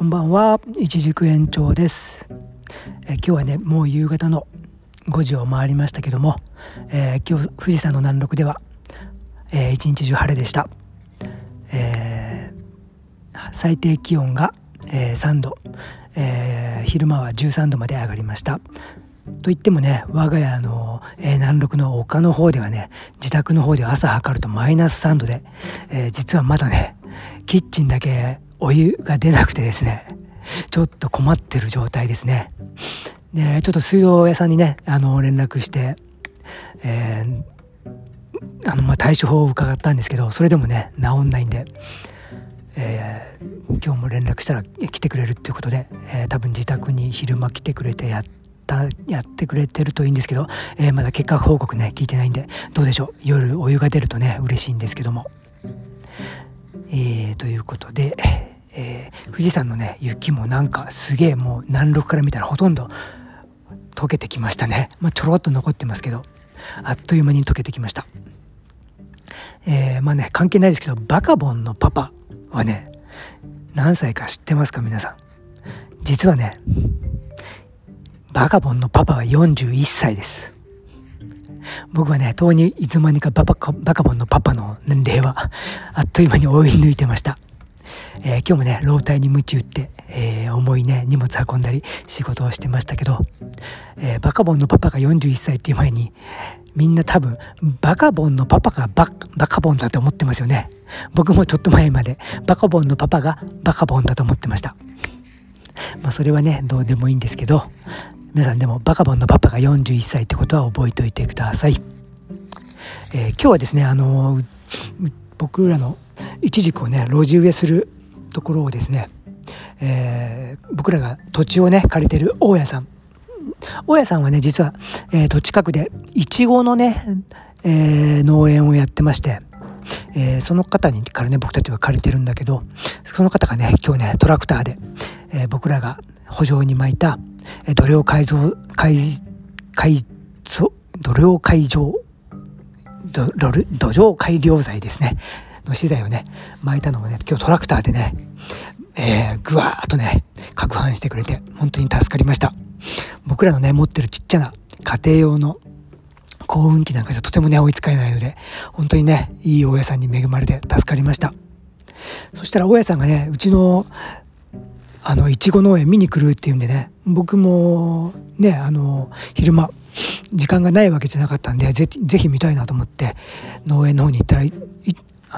こんばんは、一軸延長です、え今日はね、もう夕方の5時を回りましたけども、えー今日富士山の南麓では、えー一日中晴れでした。えー最低気温が、えー3度、えー昼間は13度まで上がりました。といってもね我が家の、えー南麓の丘の方ではね自宅の方では朝測るとマイナス3度で、えー実はまだねキッチンだけお湯が出なくてですねちょっと困ってる状態ですねでちょっと水道屋さんにねあの連絡して、えーあのまあ、対処法を伺ったんですけどそれでもね治んないんで、えー今日も連絡したら来てくれるっていうことで、えー多分自宅に昼間来てくれてやったやってくれてるといいんですけど、えーまだ結果報告ね聞いてないんでどうでしょう？夜お湯が出るとね嬉しいんですけども。えーということで、えー富士山のね雪もなんかすげえもう南麓から見たらほとんど溶けてきましたね、まあ、ちょろっと残ってますけどあっという間に溶けてきました。えーまあね関係ないですけどバカボンのパパはね何歳か知ってますか皆さん。実はねバカボンのパパは41歳です。僕はねとうにいつの間にかバカボンのパパの年齢はあっという間に追い抜いてました、えー今日もね老体に鞭打って、えー重いね荷物運んだり仕事をしてましたけど、えーバカボンのパパが41歳っていう前にみんな多分バカボンのパパがババカボンだと思ってますよね。僕もちょっと前までバカボンのパパがバカボンだと思ってました。まあそれはねどうでもいいんですけど皆さんでもバカボンのパパが41歳ってことは覚えておいてください、えー今日はですねあの僕らのイチジクをね路地植えするところをですね、えー僕らが土地をね借りてる大家さん。大家さんはね実は、えーと近くでいちごのね、えー農園をやってまして、えーその方にからね僕たちは借りてるんだけどその方がね今日ねトラクターで、えー僕らが補助に巻いた、えー土壌改造改改造土壌改造土壌改良剤ですね。の資材をね巻いたのをね今日トラクターでねえー、ぐわーっとね攪拌してくれて本当に助かりました。僕らのね持ってるちっちゃな家庭用の幸運期なんかじゃとてもね追いつかれないので本当にねいい大家さんに恵まれて助かりました。そしたら大家さんがねうちのあのいちご農園見に来るっていうんでね僕もねあの昼間時間がないわけじゃなかったんでぜぜひ見たいなと思って農園の方に行ったら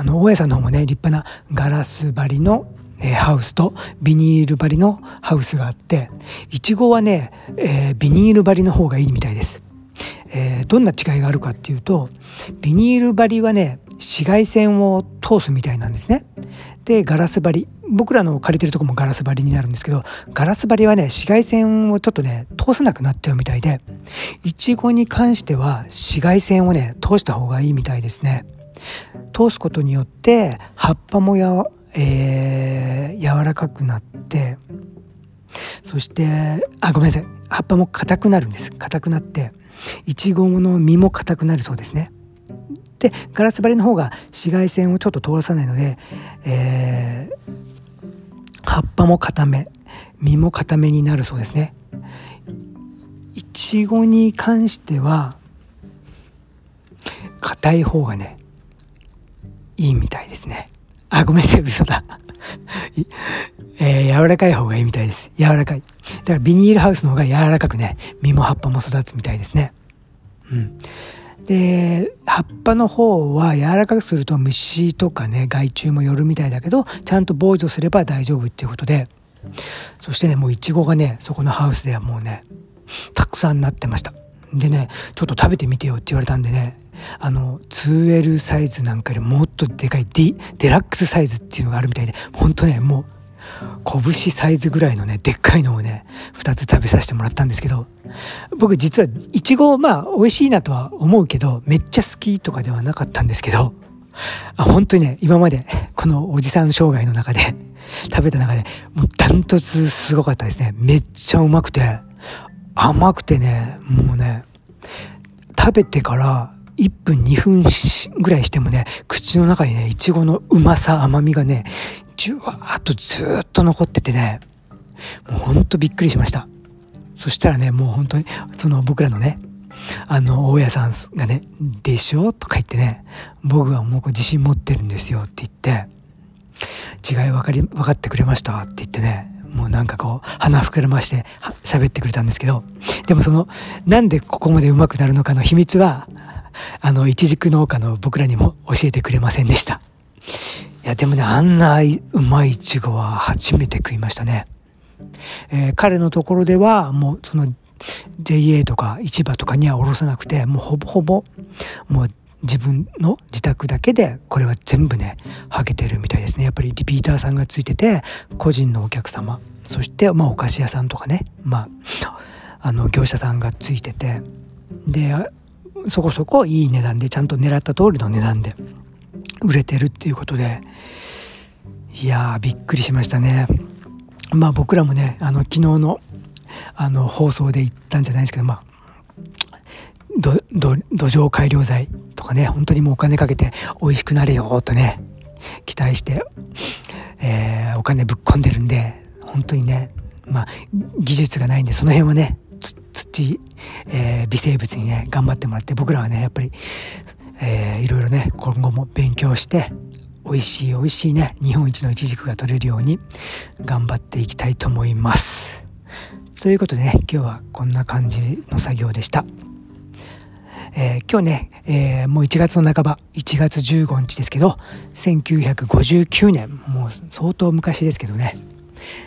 あの大家さんの方もね立派なガラス張りの、えハウスとビニール張りのハウスがあっていちごはね、えービニール張りの方がいいみたいです。えーどんな違いがあるかっていうとビニール張りはね紫外線を通すみたいなんですね。でガラス張り僕らの借りてるとこもガラス張りになるんですけどガラス張りはね紫外線をちょっとね通さなくなっちゃうみたいでいちごに関しては紫外線をね通した方がいいみたいですね。通すことによって葉っぱもやわ、えー柔らかくなってそしてあごめんなさい。葉っぱも硬くなるんです。硬くなっていちごの実も硬くなるそうですね。でガラス張りの方が紫外線をちょっと通らさないので、えー葉っぱも硬め実も硬めになるそうですね。いちごに関しては硬い方がねいいみたいですね。あごめんなさい嘘だ。えー柔らかい方がいいみたいです。柔らかい。だからビニールハウスの方が柔らかくね実も葉っぱも育つみたいですね。うん。で葉っぱの方は柔らかくすると虫とかね害虫も寄るみたいだけどちゃんと防除すれば大丈夫っていうことで。そしてねもうイチゴがねそこのハウスではもうねたくさんなってました。でねちょっと食べてみてよって言われたんでねあの 2L サイズなんかよりもっとでかい D デラックスサイズっていうのがあるみたいでほんとねもう拳サイズぐらいのねでっかいのをね2つ食べさせてもらったんですけど僕実はイチゴまあ美味しいなとは思うけどめっちゃ好きとかではなかったんですけどあ本当にね今までこのおじさん生涯の中で食べた中でもうダントツすごかったですね。めっちゃうまくて。甘くてねもうね食べてから1分2分ぐらいしてもね口の中にねいちごのうまさ甘みがねじゅわーっとずーっと残っててねもうほんとびっくりしましたそしたらねもう本当にその僕らのねあの大家さんがね「でしょ?」とか言ってね「僕はもう自信持ってるんですよ」って言って「違い分かり分かってくれました」って言ってねもうなんかこう鼻膨らまして喋ってくれたんですけどでもそのなんでここまで上手くなるのかの秘密はあのいちじく農家の僕らにも教えてくれませんでした。いやでもねあんなうまいいちごは初めて食いましたね、えー、彼のところではもうその JA とか市場とかには卸さなくてもうほぼほぼもう自分の自宅だけでこれは全部ねはげてるみたいですね。やっぱりリピーターさんがついてて個人のお客様そしてまあお菓子屋さんとかね。まああの業者さんがついてて。でそこそこいい値段でちゃんと狙った通りの値段で売れてるっていうことでいやーびっくりしましたね。まあ僕らもねあの昨日のあの放送で言ったんじゃないですけどまあ土壌改良剤とかね本当にもうお金かけて美味しくなれよとね期待して、えー、お金ぶっ込んでるんで本当にねまあ技術がないんでその辺はね土、えー、微生物にね頑張ってもらって僕らはねやっぱり、えー、いろいろね今後も勉強して美味しい美味しいね日本一のイチジクが取れるように頑張っていきたいと思います。ということでね今日はこんな感じの作業でした。えー、今日ね、えー、もう1月の半ば1月15日ですけど1959年もう相当昔ですけどね、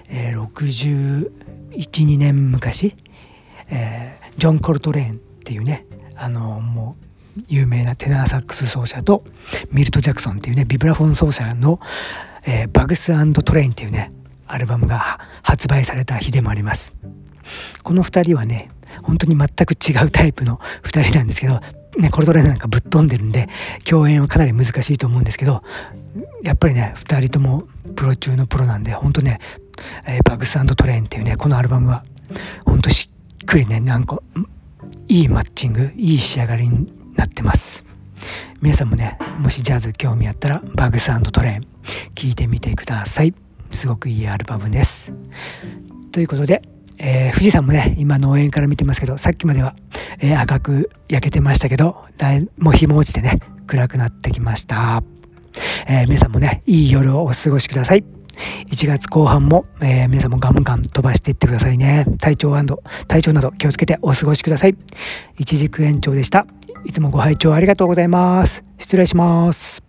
えー、612年昔、えー、ジョン・コルトレーンっていうねあのもう有名なテナーサックス奏者とミルト・ジャクソンっていうねビブラフォン奏者の、えー、バグストレインっていうねアルバムが発売された日でもあります。この2人はね本当に全く違うタイプの2人なんですけど、ね、コルトレーなんかぶっ飛んでるんで共演はかなり難しいと思うんですけどやっぱりね2人ともプロ中のプロなんで本当ね、えー、バグストレーンっていうねこのアルバムは本当しっくりねなんかいいマッチングいい仕上がりになってます。皆さんもねもしジャズ興味あったらバグストレーン聴いてみてください。すごくいいアルバムです。ということでえー、富士山もね、今農園から見てますけど、さっきまでは、えー、赤く焼けてましたけど、だいもう日も落ちてね、暗くなってきました。えー、皆さんもね、いい夜をお過ごしください。1月後半も、えー、皆さんもガンガン飛ばしていってくださいね。体調体調など気をつけてお過ごしください。一軸延長でした。いつもご拝聴ありがとうございます。失礼します。